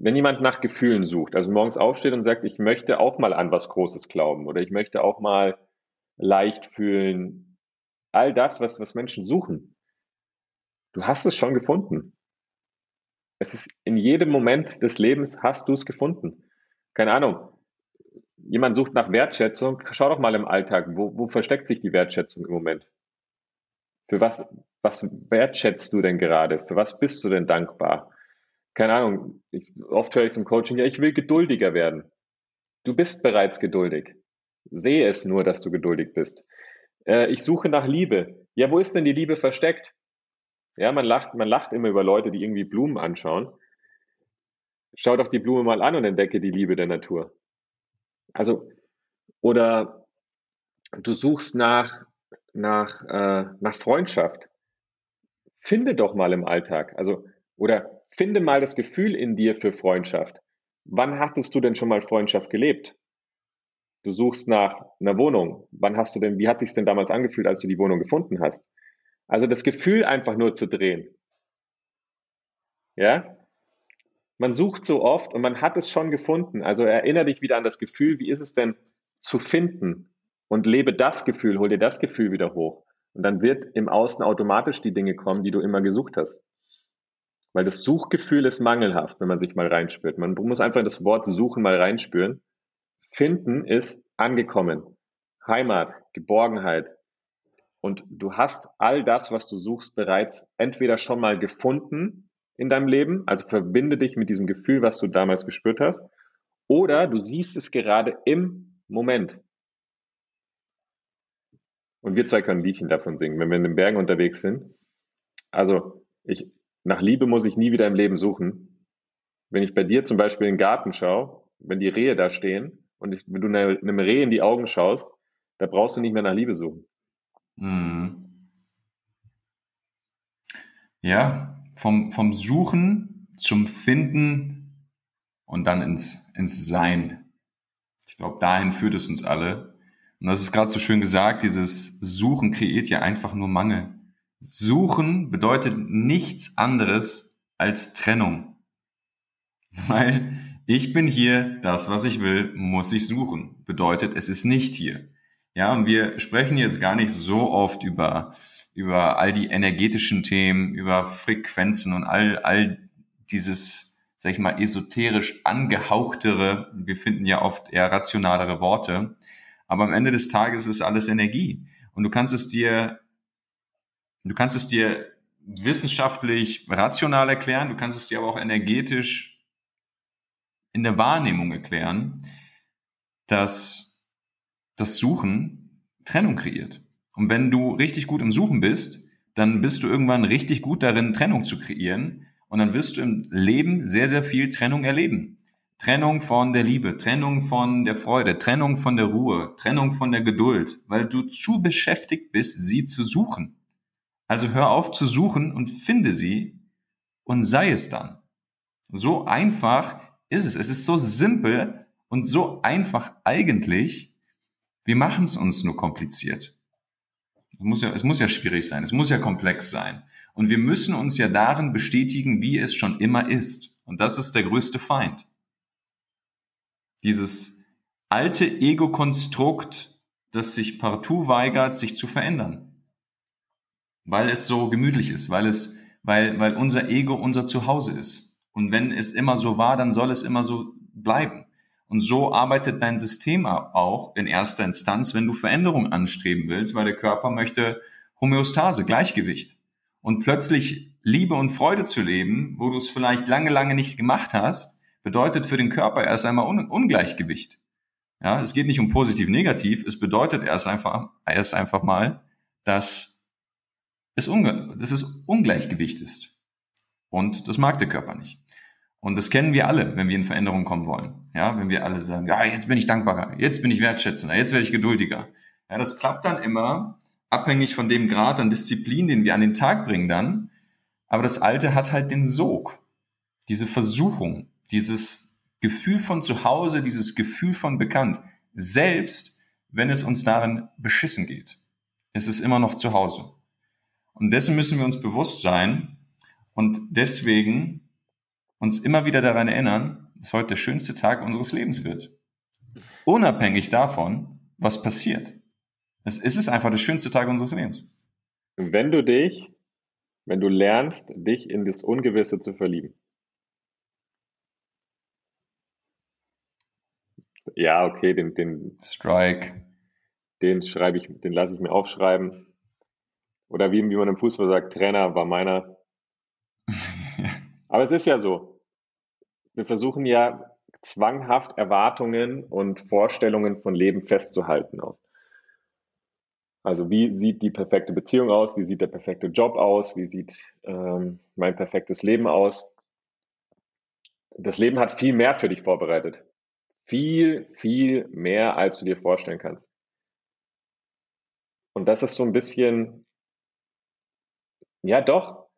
[SPEAKER 2] wenn jemand nach Gefühlen sucht, also morgens aufsteht und sagt, ich möchte auch mal an was Großes glauben oder ich möchte auch mal leicht fühlen, all das, was, was Menschen suchen, du hast es schon gefunden. Es ist in jedem Moment des Lebens hast du es gefunden. Keine Ahnung. Jemand sucht nach Wertschätzung. Schau doch mal im Alltag, wo, wo versteckt sich die Wertschätzung im Moment? Für was, was wertschätzt du denn gerade? Für was bist du denn dankbar? Keine Ahnung, ich, oft höre ich zum Coaching, ja, ich will geduldiger werden. Du bist bereits geduldig. Sehe es nur, dass du geduldig bist. Äh, ich suche nach Liebe. Ja, wo ist denn die Liebe versteckt? Ja, man lacht, man lacht immer über Leute, die irgendwie Blumen anschauen. Schau doch die Blume mal an und entdecke die Liebe der Natur. Also, oder du suchst nach nach, äh, nach Freundschaft. Finde doch mal im Alltag, also, oder finde mal das Gefühl in dir für Freundschaft. Wann hattest du denn schon mal Freundschaft gelebt? Du suchst nach einer Wohnung. Wann hast du denn, wie hat sich denn damals angefühlt, als du die Wohnung gefunden hast? Also das Gefühl einfach nur zu drehen. Ja? Man sucht so oft und man hat es schon gefunden. Also erinnere dich wieder an das Gefühl, wie ist es denn zu finden? und lebe das Gefühl, hol dir das Gefühl wieder hoch. Und dann wird im Außen automatisch die Dinge kommen, die du immer gesucht hast. Weil das Suchgefühl ist mangelhaft, wenn man sich mal reinspürt. Man muss einfach das Wort suchen mal reinspüren. Finden ist angekommen. Heimat, Geborgenheit. Und du hast all das, was du suchst, bereits entweder schon mal gefunden in deinem Leben, also verbinde dich mit diesem Gefühl, was du damals gespürt hast, oder du siehst es gerade im Moment. Und wir zwei können Liedchen davon singen, wenn wir in den Bergen unterwegs sind. Also, ich, nach Liebe muss ich nie wieder im Leben suchen. Wenn ich bei dir zum Beispiel in den Garten schaue, wenn die Rehe da stehen und ich, wenn du einem Reh in die Augen schaust, da brauchst du nicht mehr nach Liebe suchen.
[SPEAKER 1] Mhm. Ja, vom, vom Suchen zum Finden und dann ins, ins Sein. Ich glaube, dahin führt es uns alle. Und das ist gerade so schön gesagt, dieses Suchen kreiert ja einfach nur Mangel. Suchen bedeutet nichts anderes als Trennung. Weil ich bin hier, das, was ich will, muss ich suchen. Bedeutet, es ist nicht hier. Ja, und wir sprechen jetzt gar nicht so oft über, über all die energetischen Themen, über Frequenzen und all, all dieses, sag ich mal, esoterisch angehauchtere, wir finden ja oft eher rationalere Worte. Aber am Ende des Tages ist alles Energie. Und du kannst es dir, du kannst es dir wissenschaftlich rational erklären, du kannst es dir aber auch energetisch in der Wahrnehmung erklären, dass das Suchen Trennung kreiert. Und wenn du richtig gut im Suchen bist, dann bist du irgendwann richtig gut darin, Trennung zu kreieren. Und dann wirst du im Leben sehr, sehr viel Trennung erleben. Trennung von der Liebe, Trennung von der Freude, Trennung von der Ruhe, Trennung von der Geduld, weil du zu beschäftigt bist, sie zu suchen. Also hör auf zu suchen und finde sie und sei es dann. So einfach ist es. Es ist so simpel und so einfach eigentlich. Wir machen es uns nur kompliziert. Es muss, ja, es muss ja schwierig sein, es muss ja komplex sein. Und wir müssen uns ja darin bestätigen, wie es schon immer ist. Und das ist der größte Feind. Dieses alte Ego-Konstrukt, das sich partout weigert, sich zu verändern. Weil es so gemütlich ist, weil es, weil, weil unser Ego unser Zuhause ist. Und wenn es immer so war, dann soll es immer so bleiben. Und so arbeitet dein System auch in erster Instanz, wenn du Veränderungen anstreben willst, weil der Körper möchte Homöostase, Gleichgewicht. Und plötzlich Liebe und Freude zu leben, wo du es vielleicht lange, lange nicht gemacht hast, bedeutet für den Körper erst einmal Un Ungleichgewicht. Ja, es geht nicht um positiv, negativ. Es bedeutet erst einfach, erst einfach mal, dass es, unge dass es Ungleichgewicht ist. Und das mag der Körper nicht. Und das kennen wir alle, wenn wir in Veränderung kommen wollen. Ja, wenn wir alle sagen, ja, jetzt bin ich dankbarer, jetzt bin ich wertschätzender, jetzt werde ich geduldiger. Ja, das klappt dann immer abhängig von dem Grad an Disziplin, den wir an den Tag bringen dann. Aber das Alte hat halt den Sog, diese Versuchung, dieses Gefühl von zu Hause, dieses Gefühl von bekannt. Selbst wenn es uns darin beschissen geht, ist es immer noch zu Hause. Und dessen müssen wir uns bewusst sein und deswegen uns immer wieder daran erinnern, dass heute der schönste Tag unseres Lebens wird. Unabhängig davon, was passiert. Es ist einfach der schönste Tag unseres Lebens.
[SPEAKER 2] Wenn du dich, wenn du lernst, dich in das Ungewisse zu verlieben. Ja, okay, den, den
[SPEAKER 1] Strike.
[SPEAKER 2] Den schreibe ich, den lasse ich mir aufschreiben. Oder wie, wie man im Fußball sagt, Trainer war meiner. Aber es ist ja so. Wir versuchen ja zwanghaft Erwartungen und Vorstellungen von Leben festzuhalten. Also wie sieht die perfekte Beziehung aus? Wie sieht der perfekte Job aus? Wie sieht ähm, mein perfektes Leben aus? Das Leben hat viel mehr für dich vorbereitet. Viel, viel mehr, als du dir vorstellen kannst. Und das ist so ein bisschen, ja doch,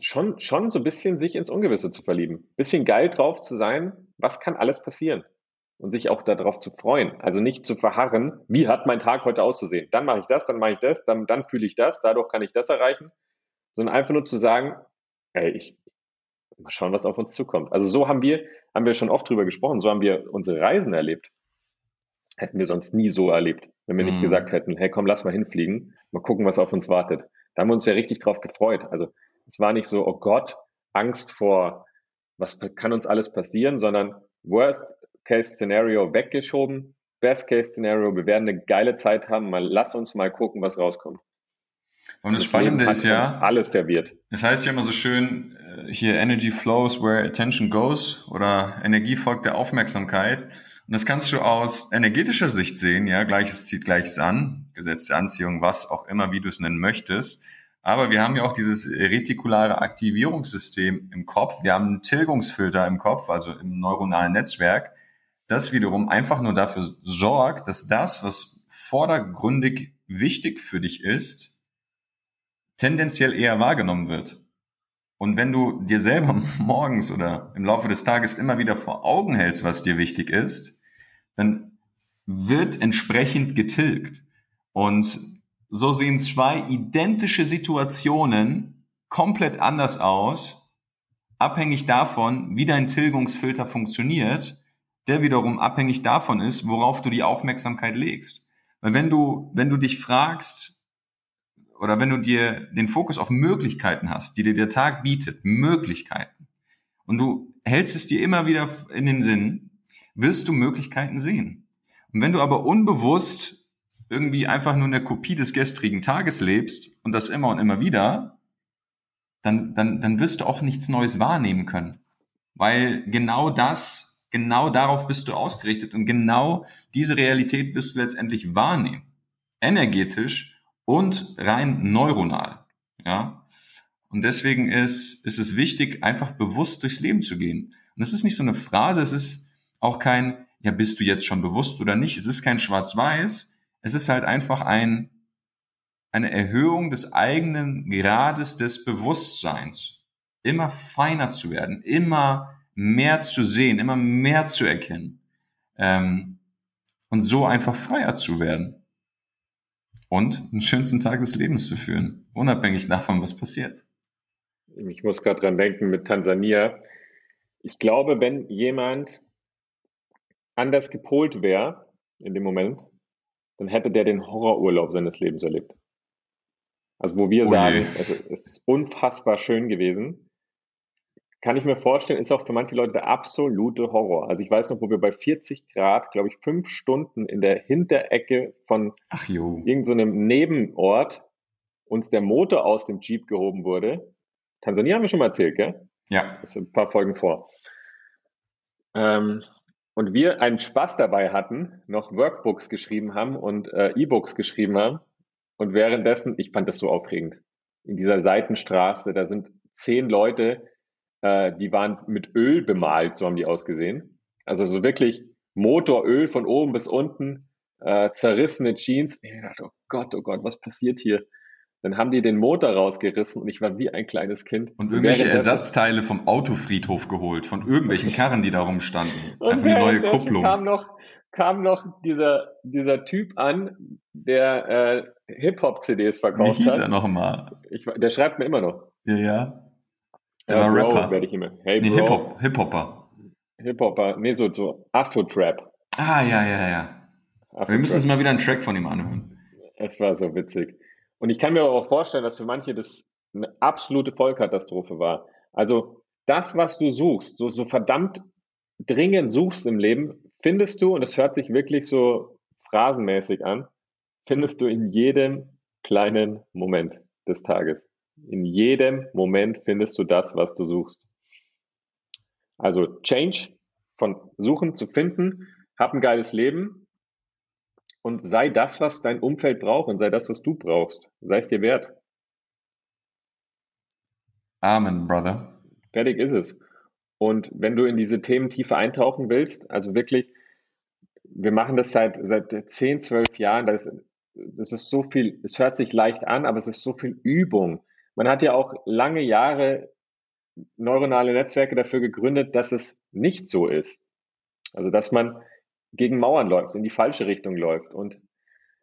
[SPEAKER 2] schon, schon so ein bisschen sich ins Ungewisse zu verlieben. Bisschen geil drauf zu sein, was kann alles passieren? Und sich auch darauf zu freuen. Also nicht zu verharren, wie hat mein Tag heute auszusehen? Dann mache ich das, dann mache ich das, dann, dann fühle ich das, dadurch kann ich das erreichen. Sondern einfach nur zu sagen, ey, ich, mal schauen, was auf uns zukommt. Also so haben wir, haben wir schon oft drüber gesprochen, so haben wir unsere Reisen erlebt. Hätten wir sonst nie so erlebt, wenn wir mhm. nicht gesagt hätten, hey, komm, lass mal hinfliegen, mal gucken, was auf uns wartet. Da haben wir uns ja richtig drauf gefreut. Also es war nicht so, oh Gott, Angst vor, was kann uns alles passieren, sondern Worst Case Scenario weggeschoben, Best Case Scenario, wir werden eine geile Zeit haben, mal lass uns mal gucken, was rauskommt.
[SPEAKER 1] Und das, das Spannende ist ja,
[SPEAKER 2] alles serviert.
[SPEAKER 1] Das heißt ja immer so schön, äh, hier Energy flows where attention goes oder Energie folgt der Aufmerksamkeit. Und das kannst du aus energetischer Sicht sehen, ja, Gleiches zieht Gleiches an, Gesetz der Anziehung, was auch immer, wie du es nennen möchtest. Aber wir haben ja auch dieses retikulare Aktivierungssystem im Kopf. Wir haben einen Tilgungsfilter im Kopf, also im neuronalen Netzwerk, das wiederum einfach nur dafür sorgt, dass das, was vordergründig wichtig für dich ist, tendenziell eher wahrgenommen wird. Und wenn du dir selber morgens oder im Laufe des Tages immer wieder vor Augen hältst, was dir wichtig ist, dann wird entsprechend getilgt. Und so sehen zwei identische Situationen komplett anders aus, abhängig davon, wie dein Tilgungsfilter funktioniert, der wiederum abhängig davon ist, worauf du die Aufmerksamkeit legst. Weil wenn du, wenn du dich fragst, oder wenn du dir den Fokus auf Möglichkeiten hast, die dir der Tag bietet, Möglichkeiten, und du hältst es dir immer wieder in den Sinn, wirst du Möglichkeiten sehen. Und wenn du aber unbewusst irgendwie einfach nur eine Kopie des gestrigen Tages lebst und das immer und immer wieder, dann, dann, dann wirst du auch nichts Neues wahrnehmen können. Weil genau das, genau darauf bist du ausgerichtet und genau diese Realität wirst du letztendlich wahrnehmen. Energetisch und rein neuronal. Ja. Und deswegen ist, ist es wichtig, einfach bewusst durchs Leben zu gehen. Und das ist nicht so eine Phrase, es ist auch kein, ja, bist du jetzt schon bewusst oder nicht? Es ist kein Schwarz-Weiß, es ist halt einfach ein, eine Erhöhung des eigenen Grades des Bewusstseins. Immer feiner zu werden, immer mehr zu sehen, immer mehr zu erkennen. Ähm, und so einfach freier zu werden. Und den schönsten Tag des Lebens zu führen, unabhängig davon, was passiert.
[SPEAKER 2] Ich muss gerade dran denken mit Tansania. Ich glaube, wenn jemand anders gepolt wäre in dem Moment, dann hätte der den Horrorurlaub seines Lebens erlebt. Also wo wir oh sagen, also es ist unfassbar schön gewesen. Kann ich mir vorstellen, ist auch für manche Leute der absolute Horror. Also ich weiß noch, wo wir bei 40 Grad, glaube ich, fünf Stunden in der Hinterecke von irgendeinem so Nebenort uns der Motor aus dem Jeep gehoben wurde. Tansania haben wir schon mal erzählt, gell?
[SPEAKER 1] Ja.
[SPEAKER 2] Das sind ein paar Folgen vor. Ähm, und wir einen Spaß dabei hatten, noch Workbooks geschrieben haben und äh, E-Books geschrieben haben. Und währenddessen, ich fand das so aufregend. In dieser Seitenstraße, da sind zehn Leute, äh, die waren mit Öl bemalt, so haben die ausgesehen. Also so wirklich Motoröl von oben bis unten, äh, zerrissene Jeans. Ich dachte, oh Gott, oh Gott, was passiert hier? Dann haben die den Motor rausgerissen und ich war wie ein kleines Kind.
[SPEAKER 1] Und irgendwelche Ersatzteile vom Autofriedhof geholt, von irgendwelchen Karren, die da rumstanden. Einfach eine neue Kupplung.
[SPEAKER 2] Kam noch, kam noch dieser, dieser Typ an, der äh, Hip-Hop-CDs verkauft
[SPEAKER 1] Wie hieß
[SPEAKER 2] hat.
[SPEAKER 1] er noch mal?
[SPEAKER 2] Ich, der schreibt mir immer noch.
[SPEAKER 1] Ja, ja.
[SPEAKER 2] Der ja, war Bro, Rapper. Werde ich immer.
[SPEAKER 1] Hey, nee, Hip-Hop, Hip-Hopper.
[SPEAKER 2] Hip-Hopper, nee, so, so Afro-Trap.
[SPEAKER 1] Ah, ja, ja, ja. Wir müssen uns mal wieder einen Track von ihm anhören.
[SPEAKER 2] Es war so witzig. Und ich kann mir aber auch vorstellen, dass für manche das eine absolute Vollkatastrophe war. Also das, was du suchst, so, so verdammt dringend suchst im Leben, findest du, und es hört sich wirklich so phrasenmäßig an, findest du in jedem kleinen Moment des Tages. In jedem Moment findest du das, was du suchst. Also Change von Suchen zu finden, hab ein geiles Leben, und sei das, was dein Umfeld braucht und sei das, was du brauchst. Sei es dir wert.
[SPEAKER 1] Amen, Brother.
[SPEAKER 2] Fertig ist es. Und wenn du in diese Themen tiefer eintauchen willst, also wirklich, wir machen das seit, seit 10, 12 Jahren, das, das ist so viel, es hört sich leicht an, aber es ist so viel Übung. Man hat ja auch lange Jahre neuronale Netzwerke dafür gegründet, dass es nicht so ist. Also, dass man gegen Mauern läuft, in die falsche Richtung läuft. Und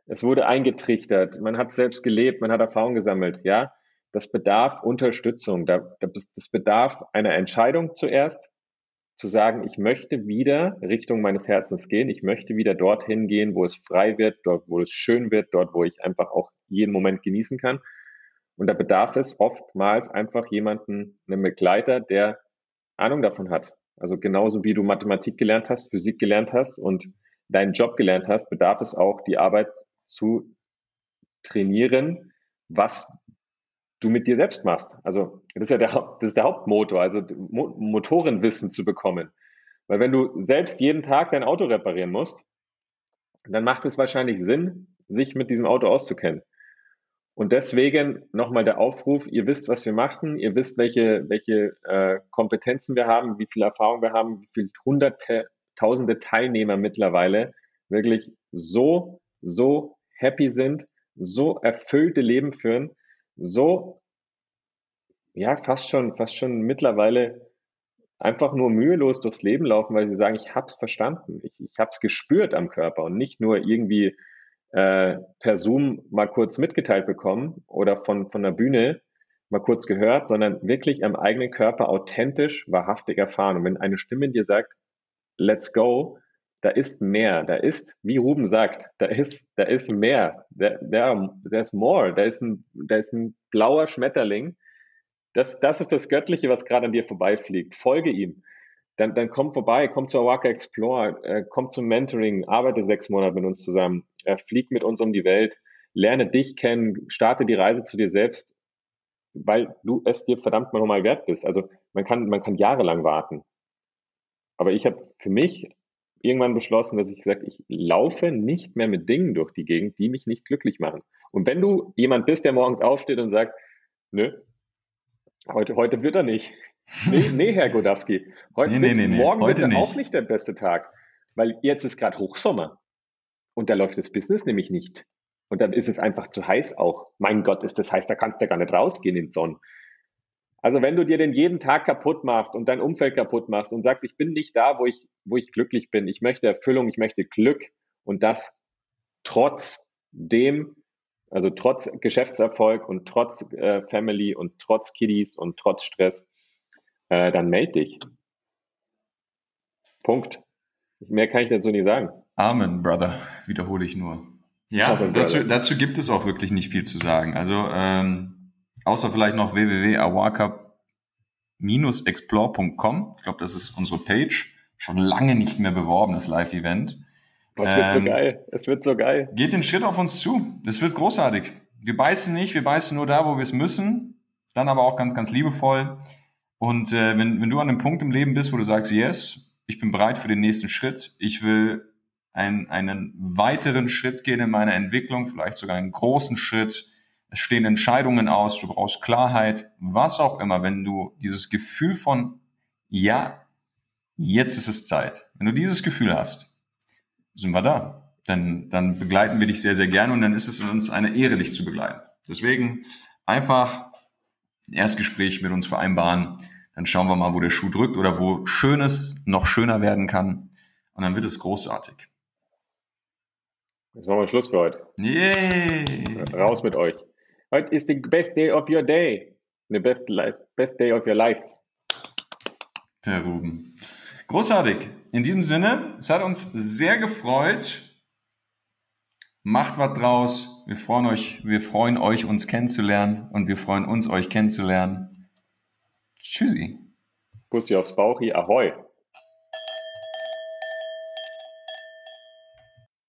[SPEAKER 2] es wurde eingetrichtert, man hat selbst gelebt, man hat Erfahrung gesammelt. Ja, das bedarf Unterstützung, das bedarf einer Entscheidung zuerst, zu sagen, ich möchte wieder Richtung meines Herzens gehen, ich möchte wieder dorthin gehen, wo es frei wird, dort, wo es schön wird, dort, wo ich einfach auch jeden Moment genießen kann. Und da bedarf es oftmals einfach jemanden, einen Begleiter, der Ahnung davon hat, also genauso wie du Mathematik gelernt hast, Physik gelernt hast und deinen Job gelernt hast, bedarf es auch, die Arbeit zu trainieren, was du mit dir selbst machst. Also das ist ja der, das ist der Hauptmotor, also Motorenwissen zu bekommen. Weil wenn du selbst jeden Tag dein Auto reparieren musst, dann macht es wahrscheinlich Sinn, sich mit diesem Auto auszukennen. Und deswegen nochmal der Aufruf, ihr wisst, was wir machen, ihr wisst, welche, welche äh, Kompetenzen wir haben, wie viel Erfahrung wir haben, wie viele hunderte, tausende Teilnehmer mittlerweile wirklich so, so happy sind, so erfüllte Leben führen, so, ja, fast schon, fast schon mittlerweile einfach nur mühelos durchs Leben laufen, weil sie sagen, ich hab's verstanden, ich, ich hab's gespürt am Körper und nicht nur irgendwie äh, per Zoom mal kurz mitgeteilt bekommen oder von, von der Bühne mal kurz gehört, sondern wirklich am eigenen Körper authentisch, wahrhaftig erfahren. Und wenn eine Stimme dir sagt, let's go, da ist mehr, da ist, wie Ruben sagt, da ist, da ist mehr, da, da, ist more, da ist ein, da ist ein blauer Schmetterling. Das, das ist das Göttliche, was gerade an dir vorbeifliegt. Folge ihm dann, dann komm vorbei, komm zur Waka Explore, äh, komm zum Mentoring, arbeite sechs Monate mit uns zusammen, äh, flieg mit uns um die Welt, lerne dich kennen, starte die Reise zu dir selbst, weil du es dir verdammt nochmal wert bist. Also man kann, man kann jahrelang warten. Aber ich habe für mich irgendwann beschlossen, dass ich gesagt, ich laufe nicht mehr mit Dingen durch die Gegend, die mich nicht glücklich machen. Und wenn du jemand bist, der morgens aufsteht und sagt, nö, heute, heute wird er nicht. Nee, nee Herr Godowski. Heute nee, nee, morgen heute wird nicht. auch nicht der beste Tag, weil jetzt ist gerade Hochsommer und da läuft das Business nämlich nicht. Und dann ist es einfach zu heiß auch. Mein Gott, ist das heiß, da kannst du ja gar nicht rausgehen in den Sonne. Also wenn du dir den jeden Tag kaputt machst und dein Umfeld kaputt machst und sagst, ich bin nicht da, wo ich, wo ich glücklich bin, ich möchte Erfüllung, ich möchte Glück und das trotz dem, also trotz Geschäftserfolg und trotz äh, Family und trotz Kiddies und trotz Stress, äh, dann melde dich. Punkt. Mehr kann ich dazu nicht sagen.
[SPEAKER 1] Amen, Brother, wiederhole ich nur. Ja, dazu, dazu gibt es auch wirklich nicht viel zu sagen. Also ähm, außer vielleicht noch www.awaka-explore.com. Ich glaube, das ist unsere Page. Schon lange nicht mehr beworben, das Live-Event.
[SPEAKER 2] Es wird ähm, so geil. Es wird so geil.
[SPEAKER 1] Geht den Schritt auf uns zu. Das wird großartig. Wir beißen nicht, wir beißen nur da, wo wir es müssen. Dann aber auch ganz, ganz liebevoll. Und äh, wenn, wenn du an einem Punkt im Leben bist, wo du sagst, yes, ich bin bereit für den nächsten Schritt, ich will ein, einen weiteren Schritt gehen in meiner Entwicklung, vielleicht sogar einen großen Schritt, es stehen Entscheidungen aus, du brauchst Klarheit, was auch immer, wenn du dieses Gefühl von, ja, jetzt ist es Zeit, wenn du dieses Gefühl hast, sind wir da. Dann, dann begleiten wir dich sehr, sehr gerne und dann ist es uns eine Ehre, dich zu begleiten. Deswegen einfach ein Erstgespräch mit uns vereinbaren, dann schauen wir mal, wo der Schuh drückt oder wo Schönes noch schöner werden kann und dann wird es großartig.
[SPEAKER 2] Jetzt machen wir Schluss für heute.
[SPEAKER 1] Yay!
[SPEAKER 2] Raus mit euch. Heute ist the best day of your day. The best life, best day of your life.
[SPEAKER 1] Der Ruben. Großartig. In diesem Sinne, es hat uns sehr gefreut. Macht was draus. Wir freuen euch, wir freuen euch, uns kennenzulernen und wir freuen uns, euch kennenzulernen. Tschüssi.
[SPEAKER 2] Bussi aufs Bauchi. Ahoi.